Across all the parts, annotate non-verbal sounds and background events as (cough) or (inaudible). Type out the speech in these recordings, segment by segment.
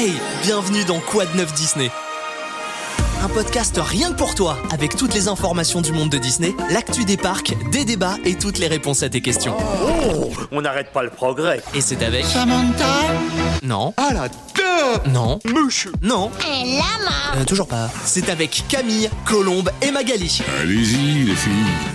Hey, bienvenue dans Quad 9 Disney. Un podcast rien que pour toi, avec toutes les informations du monde de Disney, l'actu des parcs, des débats et toutes les réponses à tes questions. Oh, on n'arrête pas le progrès. Et c'est avec... Samantha Non. Ah la deux Non. Mouche Non. Un lama Euh, toujours pas. C'est avec Camille, Colombe et Magali. Allez-y les filles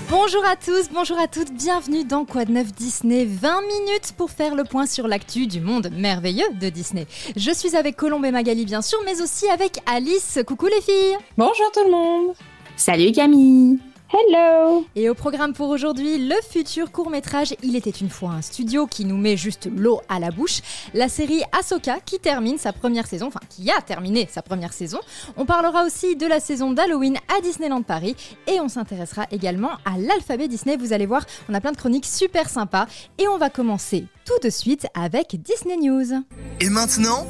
Bonjour à tous, bonjour à toutes, bienvenue dans Quad 9 Disney? 20 minutes pour faire le point sur l'actu du monde merveilleux de Disney. Je suis avec Colombe et Magali bien sûr, mais aussi avec Alice. Coucou les filles Bonjour tout le monde Salut Camille Hello Et au programme pour aujourd'hui, le futur court-métrage Il était une fois un studio qui nous met juste l'eau à la bouche, la série Ahsoka qui termine sa première saison, enfin qui a terminé sa première saison. On parlera aussi de la saison d'Halloween à Disneyland Paris et on s'intéressera également à l'alphabet Disney. Vous allez voir, on a plein de chroniques super sympas et on va commencer tout de suite avec Disney News. Et maintenant,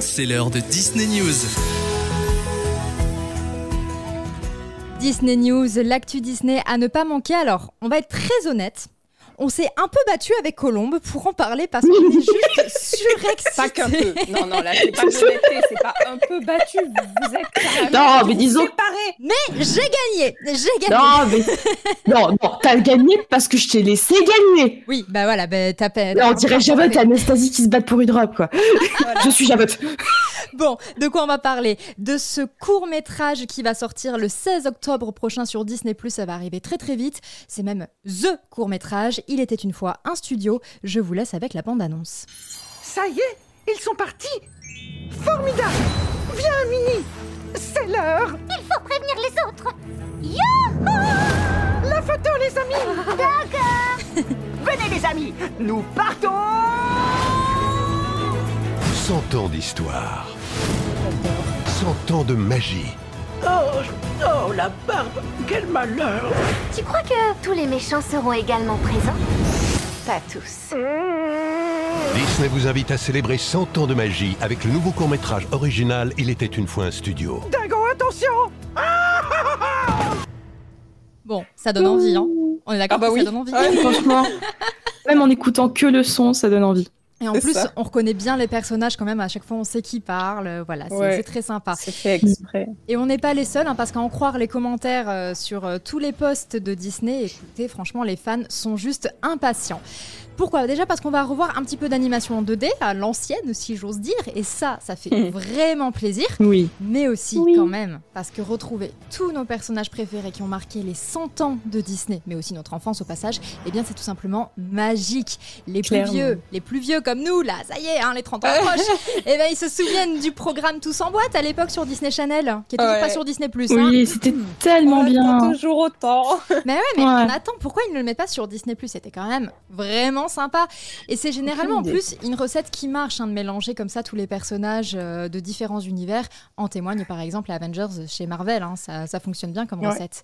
c'est l'heure de Disney News. Disney News, l'actu Disney à ne pas manquer. Alors, on va être très honnête. On s'est un peu battu avec Colombe pour en parler parce qu'on est juste (laughs) surexcités. Pas qu'un peu. Non, non, là, c'est pas c'est pas un peu battu. Vous, êtes Non, mais disons- séparés. Mais j'ai gagné J'ai gagné Non, mais. Non, non, t'as gagné parce que je t'ai laissé gagner Oui, bah voilà, bah, t'as pas- On dirait Javot et Anastasie qui se battent pour une robe, quoi. Je suis Javot. Bon, de quoi on va parler? De ce court métrage qui va sortir le 16 octobre prochain sur Disney+, ça va arriver très très vite. C'est même THE court métrage. Il était une fois un studio. Je vous laisse avec la bande-annonce. Ça y est, ils sont partis. Formidable. Viens, Minnie. C'est l'heure. Il faut prévenir les autres. La photo, les amis. (laughs) Venez les amis, nous partons. 100 ans d'histoire. 100 ans de magie. Oh, oh, la barbe Quel malheur Tu crois que tous les méchants seront également présents? Pas tous. Disney vous invite à célébrer 100 ans de magie avec le nouveau court-métrage original Il était une fois un studio. Dingo, attention (laughs) Bon, ça donne envie, hein On est d'accord Ah bah que oui. ça donne envie Ouais. Franchement, (laughs) même en écoutant que le son, ça donne envie. Et en plus, ça. on reconnaît bien les personnages quand même. À chaque fois, on sait qui parle. euh, Voilà, c'est Ouais. c'est très sympa. C'est fait exprès. Et on n'est pas les seuls, hein, parce qu'à en croire les commentaires euh, sur euh, tous les posts de Disney, écoutez, franchement, les fans sont juste impatients. Pourquoi? Déjà parce qu'on va revoir un petit peu d'animation en 2D, à l'ancienne, si j'ose dire, et ça, ça fait (laughs) vraiment plaisir. Oui. Mais aussi, Oui. quand même, parce que retrouver tous nos personnages préférés qui ont marqué les 100 ans de Disney, mais aussi notre enfance au passage, eh bien, c'est tout simplement magique. Les plus vieux, les plus vieux comme nous, là, ça y est, hein, les 30 ans approchent, (laughs) eh ben, ils se souviennent du programme Tous en boîte à l'époque sur Disney Channel, qui est toujours Ouais. pas sur Disney+. Hein. Oui, c'était tellement On bien. toujours autant. Mais ouais, mais Ouais. on attend. Pourquoi ils ne le mettent pas sur Disney Plus? C'était quand même vraiment sympa. Et c'est généralement en plus une recette qui marche hein, de mélanger comme ça tous les personnages euh, de différents univers. En témoigne par exemple Avengers chez Marvel. hein, ça, ça fonctionne bien comme Ouais. recette.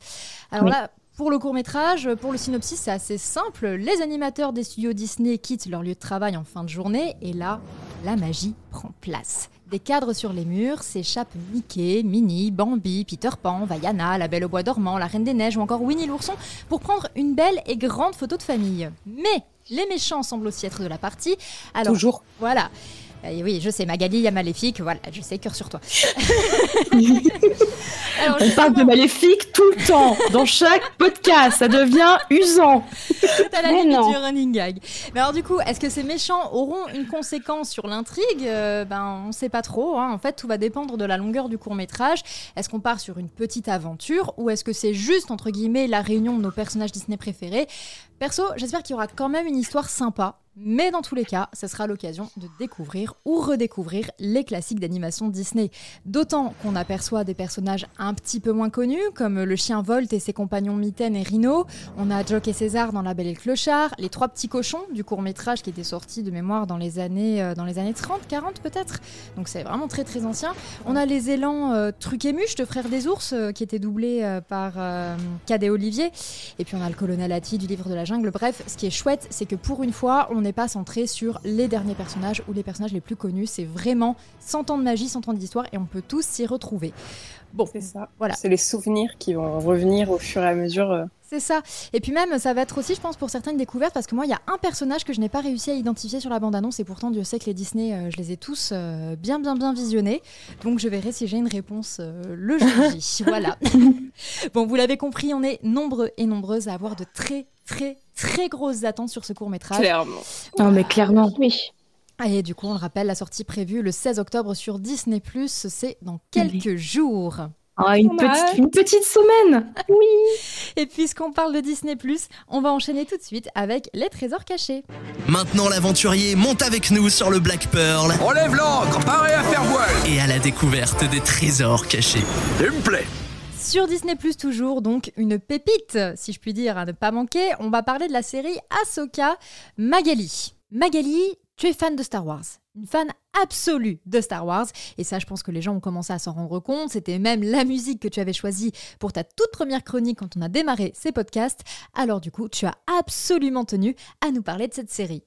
Alors Oui. là. Pour le court métrage, pour le synopsis, c'est assez simple. Les animateurs des studios Disney quittent leur lieu de travail en fin de journée et là, la magie prend place. Des cadres sur les murs s'échappent Mickey, Minnie, Bambi, Peter Pan, Vaiana, la Belle au Bois dormant, la Reine des Neiges ou encore Winnie l'ourson pour prendre une belle et grande photo de famille. Mais les méchants semblent aussi être de la partie. Alors Toujours. voilà. Euh, oui, je sais, Magali, il y a Maléfique, voilà, je sais, cœur sur toi. (laughs) Alors, On parle de Maléfique tout le temps, dans chaque podcast, ça devient usant. À la Mais limite non. du running gag. Mais alors du coup, est-ce que ces méchants auront une conséquence sur l'intrigue? Euh, Ben, on sait pas trop. hein. En fait, tout va dépendre de la longueur du court métrage. Est-ce qu'on part sur une petite aventure ou est-ce que c'est juste entre guillemets la réunion de nos personnages Disney préférés? Perso, j'espère qu'il y aura quand même une histoire sympa. Mais dans tous les cas, ce sera l'occasion de découvrir ou redécouvrir les classiques d'animation Disney. D'autant qu'on aperçoit des personnages un petit peu moins connus, comme le chien Volt et ses compagnons Mitaine et Rhino. On a Jock et César dans La Belle et le Clochard, les trois petits cochons du court métrage qui était sorti de mémoire dans les années, euh, dans les années 30, 40 peut-être. Donc c'est vraiment très très ancien. On a les élans euh, Truc et Muche de Frères des Ours euh, qui étaient doublés euh, par Cadet Olivier. Et puis on a le colonel Hattie du livre de la jungle. Bref, ce qui est chouette, c'est que pour une fois, on n'est pas centré sur les derniers personnages ou les personnages les plus connus. C'est vraiment 100 ans de magie, 100 ans d'histoire et on peut tous s'y retrouver. Bon, C'est ça. Voilà. C'est les souvenirs qui vont revenir au fur et à mesure euh, C'est ça. Et puis même, ça va être aussi, je pense, pour certaines découvertes, parce que moi, il y a un personnage que je n'ai pas réussi à identifier sur la bande-annonce, et pourtant, Dieu sait que les Disney, euh, je les ai tous euh, bien, bien, bien visionnés. Donc, je verrai si j'ai une réponse euh, le jour J. (laughs) voilà. (laughs) bon, vous l'avez compris, on est nombreux et nombreuses à avoir de très, très, très grosses attentes sur ce court-métrage. Clairement. Non, mais clairement. Oui. Et du coup, on le rappelle, la sortie prévue le 16 octobre sur Disney+, c'est dans quelques jours. Ah, une, petite, une petite semaine. Oui. Et puisqu'on parle de Disney+, on va enchaîner tout de suite avec les trésors cachés. Maintenant, l'aventurier monte avec nous sur le Black Pearl. Relève l'ancre, paré à faire voile. Et à la découverte des trésors cachés. Il me plaît Sur Disney+, toujours, donc une pépite, si je puis dire, à ne pas manquer, on va parler de la série Ahsoka Magali. Magali, tu es fan de Star Wars, une fan absolue de Star Wars, et ça je pense que les gens ont commencé à s'en rendre compte, c'était même la musique que tu avais choisie pour ta toute première chronique quand on a démarré ces podcasts, alors du coup tu as absolument tenu à nous parler de cette série.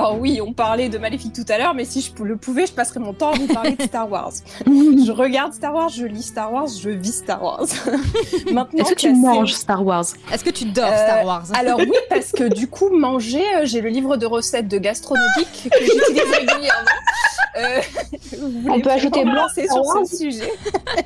Alors oui, on parlait de Maléfique tout à l'heure, mais si je le pouvais, je passerais mon temps à vous parler de Star Wars. (laughs) je regarde Star Wars, je lis Star Wars, je vis Star Wars. (laughs) Maintenant, Est-ce que tu manges série- StarArs Est-ce que tu dors Euh, Star Wars? Alors oui, parce que du coup, manger, euh, j'ai le livre de recettes de gastronomique que j'utilise régulièrement. Euh, (laughs) On peut ajouter blanc sur ce sujet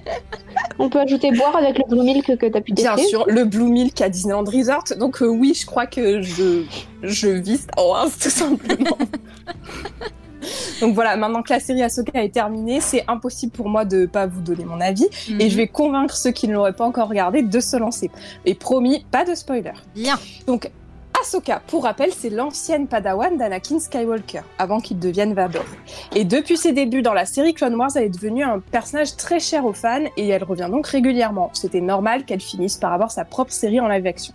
(laughs) On peut ajouter boire avec le Blue Milk que tu as pu Bien sûr, le Blue Milk à Disneyland Resort. Donc euh, oui, je crois que je, je vis Star Wars, tout simplement. (laughs) Donc voilà, maintenant que la série Ahsoka est terminée, c'est impossible pour moi de pas vous donner mon avis. Mhm. Et je vais convaincre ceux qui ne l'auraient pas encore regardé de se lancer. Et promis, pas de spoiler. Bien. Donc, Ahsoka, pour rappel, c'est l'ancienne padawan d'Anakin Skywalker, avant qu'il devienne Vador. Et depuis ses débuts dans la série Clone Wars, elle est devenue un personnage très cher aux fans et elle revient donc régulièrement. C'était normal qu'elle finisse par avoir sa propre série en live action.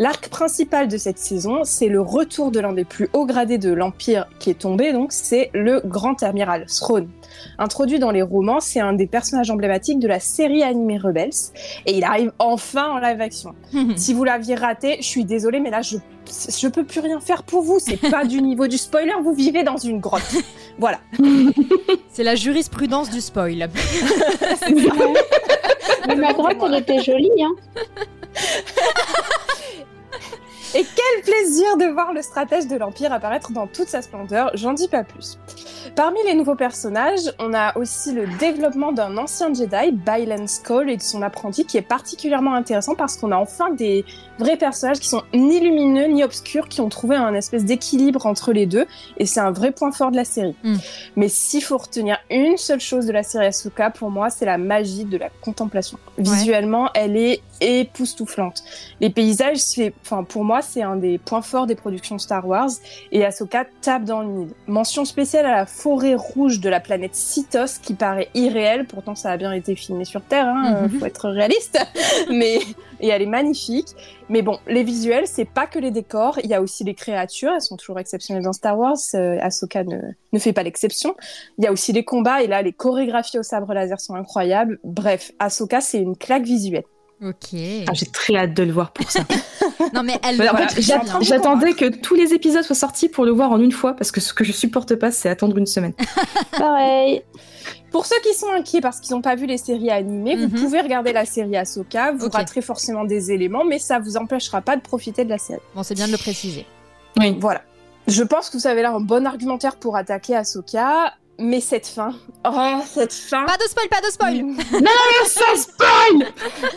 L'arc principal de cette saison, c'est le retour de l'un des plus hauts gradés de l'Empire qui est tombé, donc c'est le Grand Amiral Thrawn. Introduit dans les romans, c'est un des personnages emblématiques de la série animée Rebels, et il arrive enfin en live action. (laughs) Si vous l'aviez raté, je suis désolée, mais là, je, je peux plus rien faire pour vous. C'est pas du niveau du spoiler, vous vivez dans une grotte. Voilà. (laughs) C'est la jurisprudence du spoil. (laughs) Mais ma grotte, elle était jolie. Hein. Et quel plaisir de voir le stratège de l'Empire apparaître dans toute sa splendeur, j'en dis pas plus. Parmi les nouveaux personnages, on a aussi le développement d'un ancien Jedi, Bylan Skull, et de son apprenti, qui est particulièrement intéressant parce qu'on a enfin des vrais personnages qui sont ni lumineux ni obscurs, qui ont trouvé un espèce d'équilibre entre les deux, et c'est un vrai point fort de la série. Mm. Mais s'il faut retenir une seule chose de la série Ahsoka, pour moi, c'est la magie de la contemplation. Visuellement, elle est époustouflante. Les paysages, enfin, pour moi, c'est un des points forts des productions Star Wars et Ahsoka tape dans le mille. Mention spéciale à la forêt rouge de la planète Cytos qui paraît irréelle, pourtant ça a bien été filmé sur Terre, hein, Mhm. faut être réaliste, (laughs) mais et elle est magnifique. Mais bon, les visuels, c'est pas que les décors, il y a aussi les créatures, elles sont toujours exceptionnelles dans Star Wars. Euh, Ahsoka ne, ne fait pas l'exception. Il y a aussi les combats et là, les chorégraphies au sabre laser sont incroyables. Bref, Ahsoka, c'est une claque visuelle. Ok. Ah, J'ai très hâte de le voir pour ça. (laughs) Non mais elle. J'attendais que tous les épisodes soient sortis pour le voir en une fois parce que ce que je supporte pas, c'est attendre une semaine. (laughs) Pareil. Pour ceux qui sont inquiets parce qu'ils n'ont pas vu les séries animées, Mhm. vous pouvez regarder la série Ahsoka. Vous Ok. raterez forcément des éléments, mais ça vous empêchera pas de profiter de la série. Bon, c'est bien de le préciser. Oui. Voilà. Je pense que vous avez là un bon argumentaire pour attaquer Ahsoka, mais cette fin, oh cette fin. Pas de spoil, pas de spoil. (laughs) Ça spoil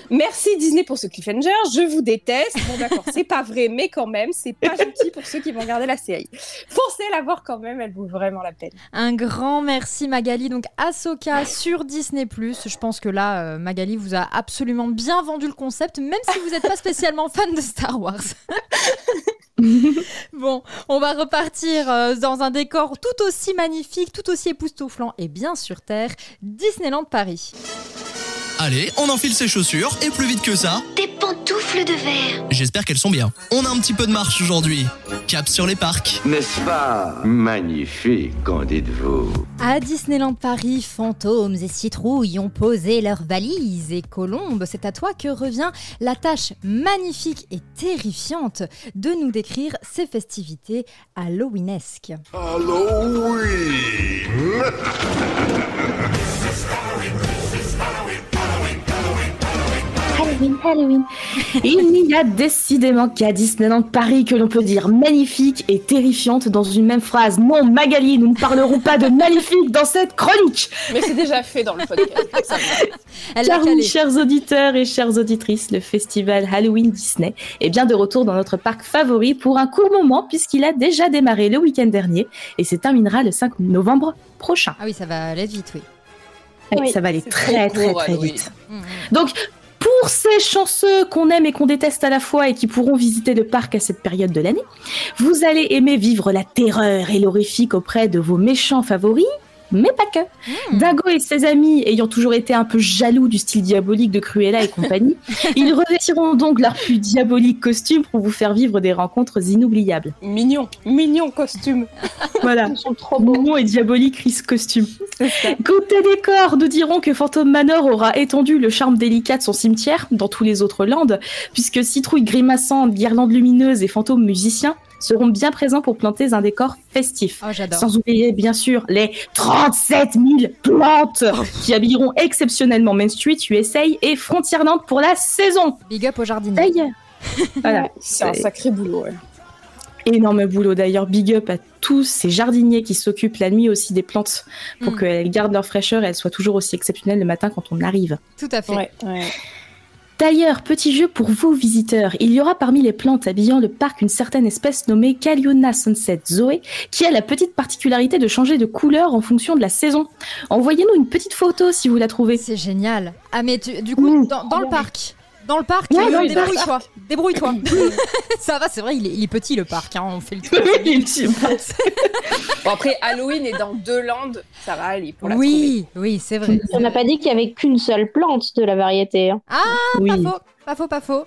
Merci Disney pour ce cliffhanger. Je vous déteste. Bon d'accord, c'est pas vrai, mais quand même, c'est pas gentil pour ceux qui vont regarder la série. Forcez la voir quand même, elle vaut vraiment la peine. Un grand merci Magali. Donc Ahsoka sur Disney+. Je pense que là, euh, Magali vous a absolument bien vendu le concept, même si vous n'êtes pas spécialement fan de Star Wars. (laughs) (laughs) bon, on va repartir euh, dans un décor tout aussi magnifique, tout aussi époustouflant et bien sur Terre, Disneyland Paris. Allez, on enfile ses chaussures et plus vite que ça, Des pantoufles de verre. j'espère qu'elles sont bien. On a un petit peu de marche aujourd'hui. Cap sur les parcs. N'est-ce pas magnifique, qu'en dites-vous? À Disneyland Paris, fantômes et citrouilles ont posé leurs valises et Colombe, c'est à toi que revient la tâche magnifique et terrifiante de nous décrire ces festivités halloweenesques. Halloween (laughs) Halloween, Halloween. Il y a décidément qu'à Disneyland Paris que l'on peut dire magnifique et terrifiante dans une même phrase. Non, Magali, nous ne parlerons pas de maléfique dans cette chronique. Mais c'est déjà fait dans le podcast. Elle Car oui, chers auditeurs et chères auditrices, le festival Halloween Disney est bien de retour dans notre parc favori pour un court moment puisqu'il a déjà démarré le week-end dernier et se terminera le 5 novembre prochain. Ah oui, ça va aller vite, oui. Ouais, Oui, ça va aller très très court, très vite. Mm, mm. Donc, pour ces chanceux qu'on aime et qu'on déteste à la fois et qui pourront visiter le parc à cette période de l'année, vous allez aimer vivre la terreur et l'horrifique auprès de vos méchants favoris, mais pas que. Dago et ses amis, ayant toujours été un peu jaloux du style diabolique de Cruella et compagnie, (laughs) ils revêtiront donc leur plus diabolique costume pour vous faire vivre des rencontres inoubliables. Mignon, mignon costume. (laughs) Voilà. Ils sont trop beaux. Mignon et diabolique Chris costume. Côté décor, nous dirons que Phantom Manor aura étendu le charme délicat de son cimetière dans tous les autres landes, puisque Citrouille grimaçante, Guirlande lumineuse et Fantôme musicien seront bien présents pour planter un décor festif. Oh, j'adore. Sans oublier, bien sûr, les 37 000 plantes qui habilleront exceptionnellement Main Street, USA et Frontierland pour la saison. Big up au jardinier. D'ailleurs, (laughs) voilà, C'est un sacré boulot. ouais. énorme boulot. D'ailleurs, big up à tous ces jardiniers qui s'occupent la nuit aussi des plantes pour Mm. qu'elles gardent leur fraîcheur et elles soient toujours aussi exceptionnelles le matin quand on arrive. Tout à fait. Ouais, ouais. D'ailleurs, petit jeu pour vous visiteurs, il y aura parmi les plantes habillant le parc une certaine espèce nommée Caliona Sunset Zoe, qui a la petite particularité de changer de couleur en fonction de la saison. Envoyez-nous une petite photo si vous la trouvez. C'est génial. Ah, mais tu- du coup, Mmh. dans, dans le parc. Dans le parc, Ouais, euh, débrouille-toi. (laughs) Débrouille-toi. (laughs) ça va, c'est vrai, il est, il est petit le parc. hein, on fait le tour. (laughs) Bon, après, Halloween est dans deux landes, ça va aller pour la oui, oui, c'est vrai. On n'a pas dit qu'il y avait qu'une seule plante de la variété. hein. Ah, oui. pas faux, pas faux, pas faux.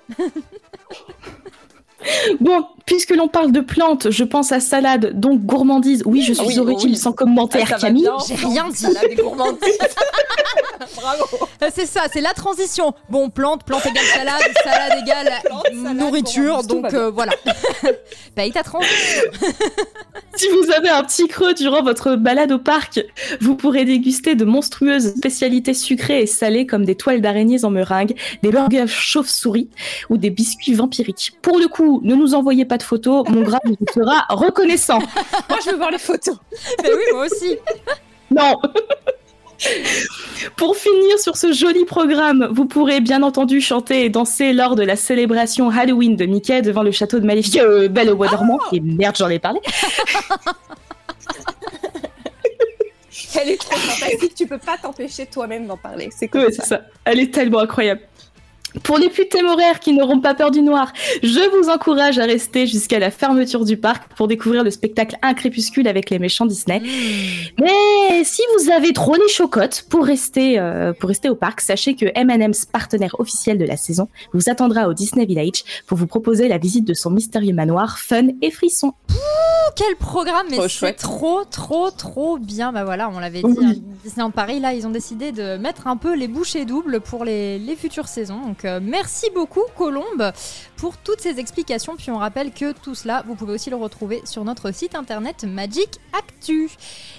(laughs) Bon, puisque l'on parle de plantes, je pense à salade, donc gourmandise. Oui, je suis Oui, origine oui. sans commentaire, Ah, Camille. J'ai rien dit. salade et gourmandise. (laughs) Bravo. Euh, C'est ça, c'est la transition. Bon, plante, plante égale salade, (laughs) salade égale Plante, salade, nourriture. Donc euh, voilà. Paye ta transition. Si vous avez un petit creux durant votre balade au parc, vous pourrez déguster de monstrueuses spécialités sucrées et salées comme des toiles d'araignées en meringue, des burgers chauves-souris ou des biscuits vampiriques. Pour le coup, ne nous envoyez pas de photos, mon grave vous sera reconnaissant. (laughs) Moi, je veux voir les photos. Mais (laughs) oui, moi aussi. Non Pour finir sur ce joli programme, vous pourrez bien entendu chanter et danser lors de la célébration Halloween de Mickey devant le château de Maléfique, euh, Belle au bois dormant. Et merde, j'en ai parlé. Elle est trop fantastique, tu peux pas t'empêcher toi-même d'en parler. C'est cool. Ouais, c'est ça. Elle est tellement incroyable. Pour les plus téméraires qui n'auront pas peur du noir, je vous encourage à rester jusqu'à la fermeture du parc pour découvrir le spectacle Un crépuscule avec les méchants Disney. Mais si vous avez trop les chocottes pour rester, euh, pour rester au parc, sachez que M&M's, partenaire officiel de la saison, vous attendra au Disney Village pour vous proposer la visite de son mystérieux manoir fun et frisson. Quel programme, mais c'est trop, trop, trop bien. Bah voilà, on l'avait dit. Oui. hein, Disneyland Paris, là, ils ont décidé de mettre un peu les bouchées doubles pour les, les futures saisons. Donc, euh, merci beaucoup, Colombe, pour toutes ces explications. Puis, on rappelle que tout cela, vous pouvez aussi le retrouver sur notre site internet Magic Actu.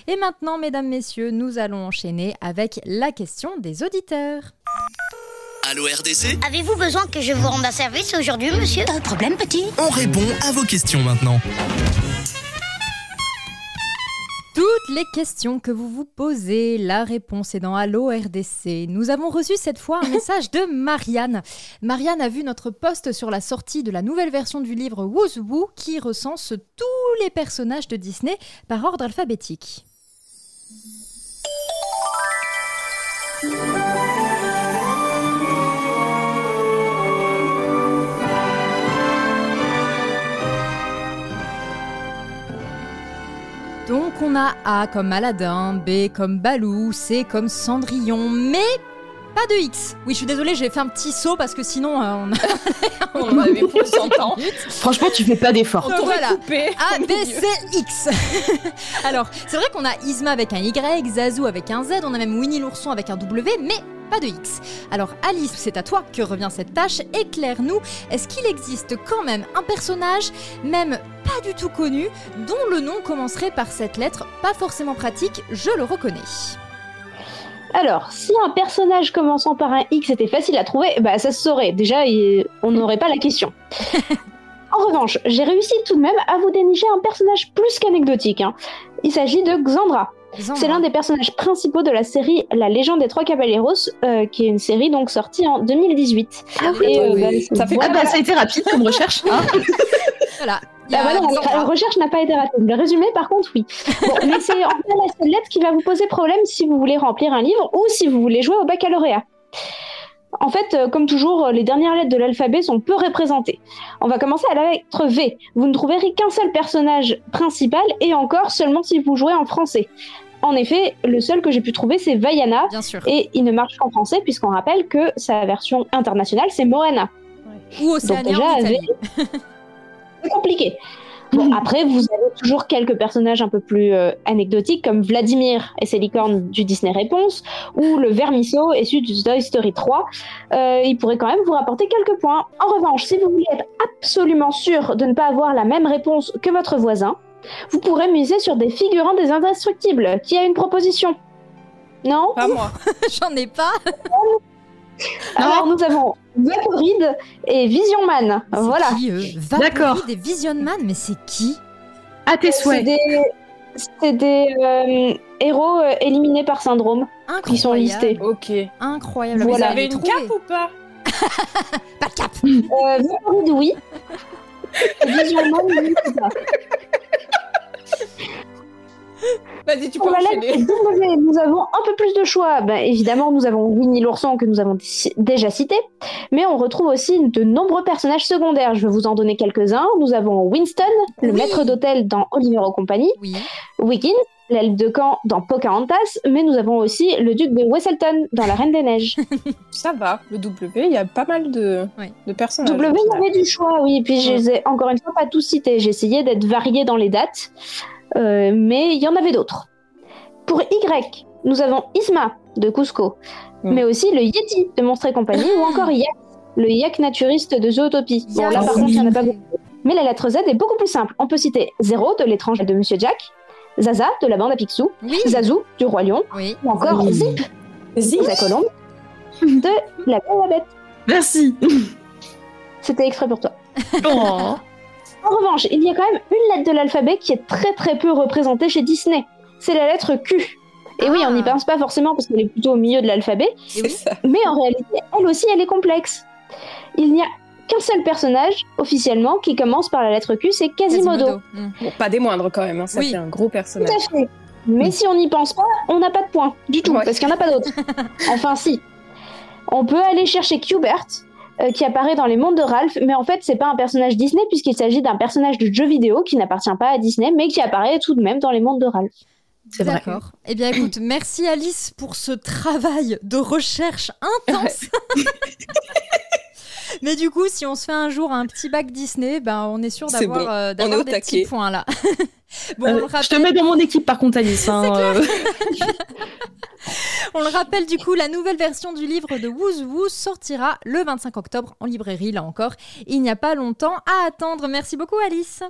Et maintenant, mesdames, messieurs, nous allons enchaîner avec la question des auditeurs. Allô RDC Avez-vous besoin que je vous rende un service aujourd'hui, monsieur? Pas de problème, petit. On répond à vos questions maintenant. Les questions que vous vous posez, la réponse est dans Allo RDC. Nous avons reçu cette fois un (laughs) message de Marianne. Marianne a vu notre post sur la sortie de la nouvelle version du livre Who's Who qui recense tous les personnages de Disney par ordre alphabétique. Donc on a A comme Aladdin, B comme Balou, C comme Cendrillon, mais pas de X. Oui, je suis désolée, j'ai fait un petit saut parce que sinon euh, on a... (laughs) On en avait pour 100 ans. Franchement, tu fais pas d'effort. Donc voilà. coupé. A, B. C, X. (laughs) Alors, c'est vrai qu'on a Isma avec un Y, Zazou avec un Z, on a même Winnie l'ourson avec un W, mais pas de X. Alors Alice, c'est à toi que revient cette tâche? Éclaire-nous, est-ce qu'il existe quand même un personnage, même pas du tout connu, dont le nom commencerait par cette lettre Pas forcément pratique, je le reconnais. Alors, si un personnage commençant par un X était facile à trouver, bah ça se saurait. Déjà, on n'aurait pas la question. (laughs) en revanche, j'ai réussi tout de même à vous dénicher un personnage plus qu'anecdotique. hein. Il s'agit de Xandra. C'est l'un des personnages principaux de la série La Légende des Trois Caballeros, euh, qui est une série donc sortie en 2018. Et, euh, bah, Ça fait- Ah bah ça a été rapide comme recherche. hein. (laughs) Voilà. Bah voilà, la recherche n'a pas été ratée. Le résumé, par contre, oui. Bon, (laughs) mais c'est en fait la seule lettre qui va vous poser problème si vous voulez remplir un livre ou si vous voulez jouer au baccalauréat. En fait, euh, comme toujours, les dernières lettres de l'alphabet sont peu représentées. On va commencer à la lettre V. Vous ne trouverez qu'un seul personnage principal et encore seulement si vous jouez en français. En effet, le seul que j'ai pu trouver, c'est Vaiana. Bien sûr. Et il ne marche qu'en français, puisqu'on rappelle que sa version internationale, c'est Morena. Ou Océania déjà, en Italie. (laughs) C'est compliqué. Bon, après, vous avez toujours quelques personnages un peu plus euh, anecdotiques, comme Vladimir et ses licornes du Disney Réponse, ou le Vermisseau issu du Toy Story 3. Euh, il pourrait quand même vous rapporter quelques points. En revanche, si vous voulez être absolument sûr de ne pas avoir la même réponse que votre voisin, vous pourrez miser sur des figurants des Indestructibles. Qui a une proposition? Non? Pas moi. (laughs) J'en ai pas. Alors, nous avons Vaporide et Vision Man. C'est Voilà. Qui, eux D'accord. Et Vision Man, mais c'est qui À tes C'est souhaits. des, c'est des euh, héros euh, éliminés par syndrome. Incroyable. Ils sont listés. Ok. Incroyable. Voilà. Vous Vous avez une cape ou pas (laughs) Pas de cap. Euh, Vaporide, oui. (laughs) Vision Man, oui, c'est ça. Vas-y, tu peux Pour la lettre enchaîner. W, nous avons un peu plus de choix. Ben, évidemment, nous avons Winnie l'ourson que nous avons déjà cité, mais on retrouve aussi de nombreux personnages secondaires. Je vais vous en donner quelques-uns. Nous avons Winston, le Oui. maître d'hôtel dans Oliver et compagnie, Oui. Wiggins, l'elfe de camp dans Pocahontas, mais nous avons aussi le duc de Wesselton dans La Reine des Neiges. (laughs) Ça va, le W, il y a pas mal de, Oui. de personnages. W, il y avait du choix, oui. Puis je les ai encore une fois pas tous cités. J'ai essayé d'être varié dans les dates, euh, mais il y en avait d'autres. Pour Y, nous avons Isma de Cusco, Mm. mais aussi le Yeti de Monstres et compagnie, ou encore Yak, le Yak naturiste de Zootopie. Bon, là, par contre, il n'y en a pas beaucoup. Mais la lettre Z est beaucoup plus simple. On peut citer Zéro de l'étrange de Monsieur Jack, Zaza de la bande à Picsou, Oui. Zazou du Roi Lion, Oui. ou encore Oui. Zip Zip. de la Colombe de la Belle et la Bête. Merci. C'était exprès pour toi. Oh. En revanche, il y a quand même une lettre de l'alphabet qui est très très peu représentée chez Disney. C'est la lettre Q. Et oui, on n'y Ah. pense pas forcément parce qu'elle est plutôt au milieu de l'alphabet, C'est oui. mais en réalité, elle aussi, elle est complexe. Il n'y a qu'un seul personnage, officiellement, qui commence par la lettre Q, c'est Quasimodo. Mm. Bon, pas des moindres quand même, hein, ça Oui. fait un gros Tout personnage. à fait. Mais si on n'y pense pas, on n'a pas de points du tout, Ouais. parce qu'il n'y en a pas d'autres. (laughs) enfin, si. On peut aller chercher Qbert, euh, qui apparaît dans les mondes de Ralph, mais en fait, c'est pas un personnage Disney, puisqu'il s'agit d'un personnage de jeu vidéo qui n'appartient pas à Disney, mais qui apparaît tout de même dans les mondes de Ralph. C'est. D'accord. Eh bien, écoute, merci Alice pour ce travail de recherche intense. (laughs) (laughs) Mais du coup, si on se fait un jour un petit bac Disney, ben on est sûr d'avoir bon. euh, des taquet. petits points là. (laughs) bon, Euh, je te rappelle, mets dans mon équipe par contre, Alice. hein, (laughs) euh. (laughs) on le rappelle du coup, la nouvelle version du livre de Woos Woos sortira le 25 octobre en librairie, là encore. Il n'y a pas longtemps à attendre. Merci beaucoup Alice.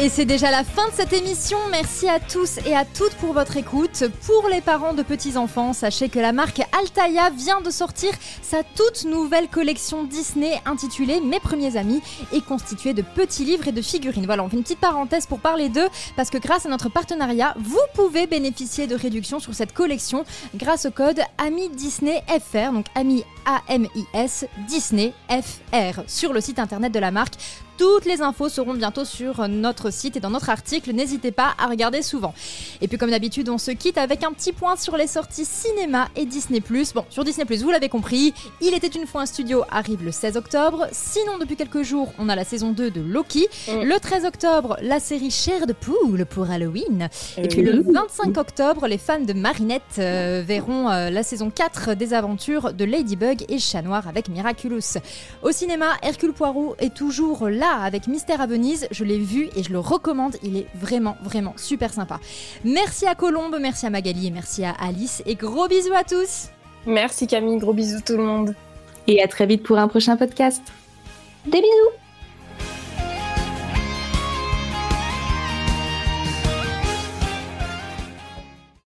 Et c'est déjà la fin de cette émission. Merci à tous et à toutes pour votre écoute. Pour les parents de petits-enfants, sachez que la marque Altaïa vient de sortir sa toute nouvelle collection Disney intitulée Mes premiers amis et constituée de petits livres et de figurines. Voilà, on fait une petite parenthèse pour parler d'eux parce que grâce à notre partenariat, vous pouvez bénéficier de réductions sur cette collection grâce au code AMI Disney FR, donc AMI A-M-I-S Disney FR sur le site internet de la marque. Toutes les infos seront bientôt sur notre site et dans notre article. N'hésitez pas à regarder souvent. Et puis comme d'habitude, on se quitte avec un petit point sur les sorties cinéma et Disney+. Bon, sur Disney+, vous l'avez compris, Il était une fois un studio arrive le 16 octobre. Sinon, depuis quelques jours, on a la saison 2 de Loki. Mm. Le 13 octobre, la série Chair de poule pour Halloween. Et Euh, puis le 25 octobre, les fans de Marinette euh, verront euh, la saison 4 des aventures de Ladybug et Chat Noir avec Miraculous. Au cinéma, Hercule Poirot est toujours là avec Mystère à Venise. Je l'ai vu et je le recommande. Il est vraiment, vraiment super sympa. Merci à Colombe, merci à Magali et merci à Alice. Et gros bisous à tous Merci Camille, gros bisous tout le monde. Et à très vite pour un prochain podcast. Des bisous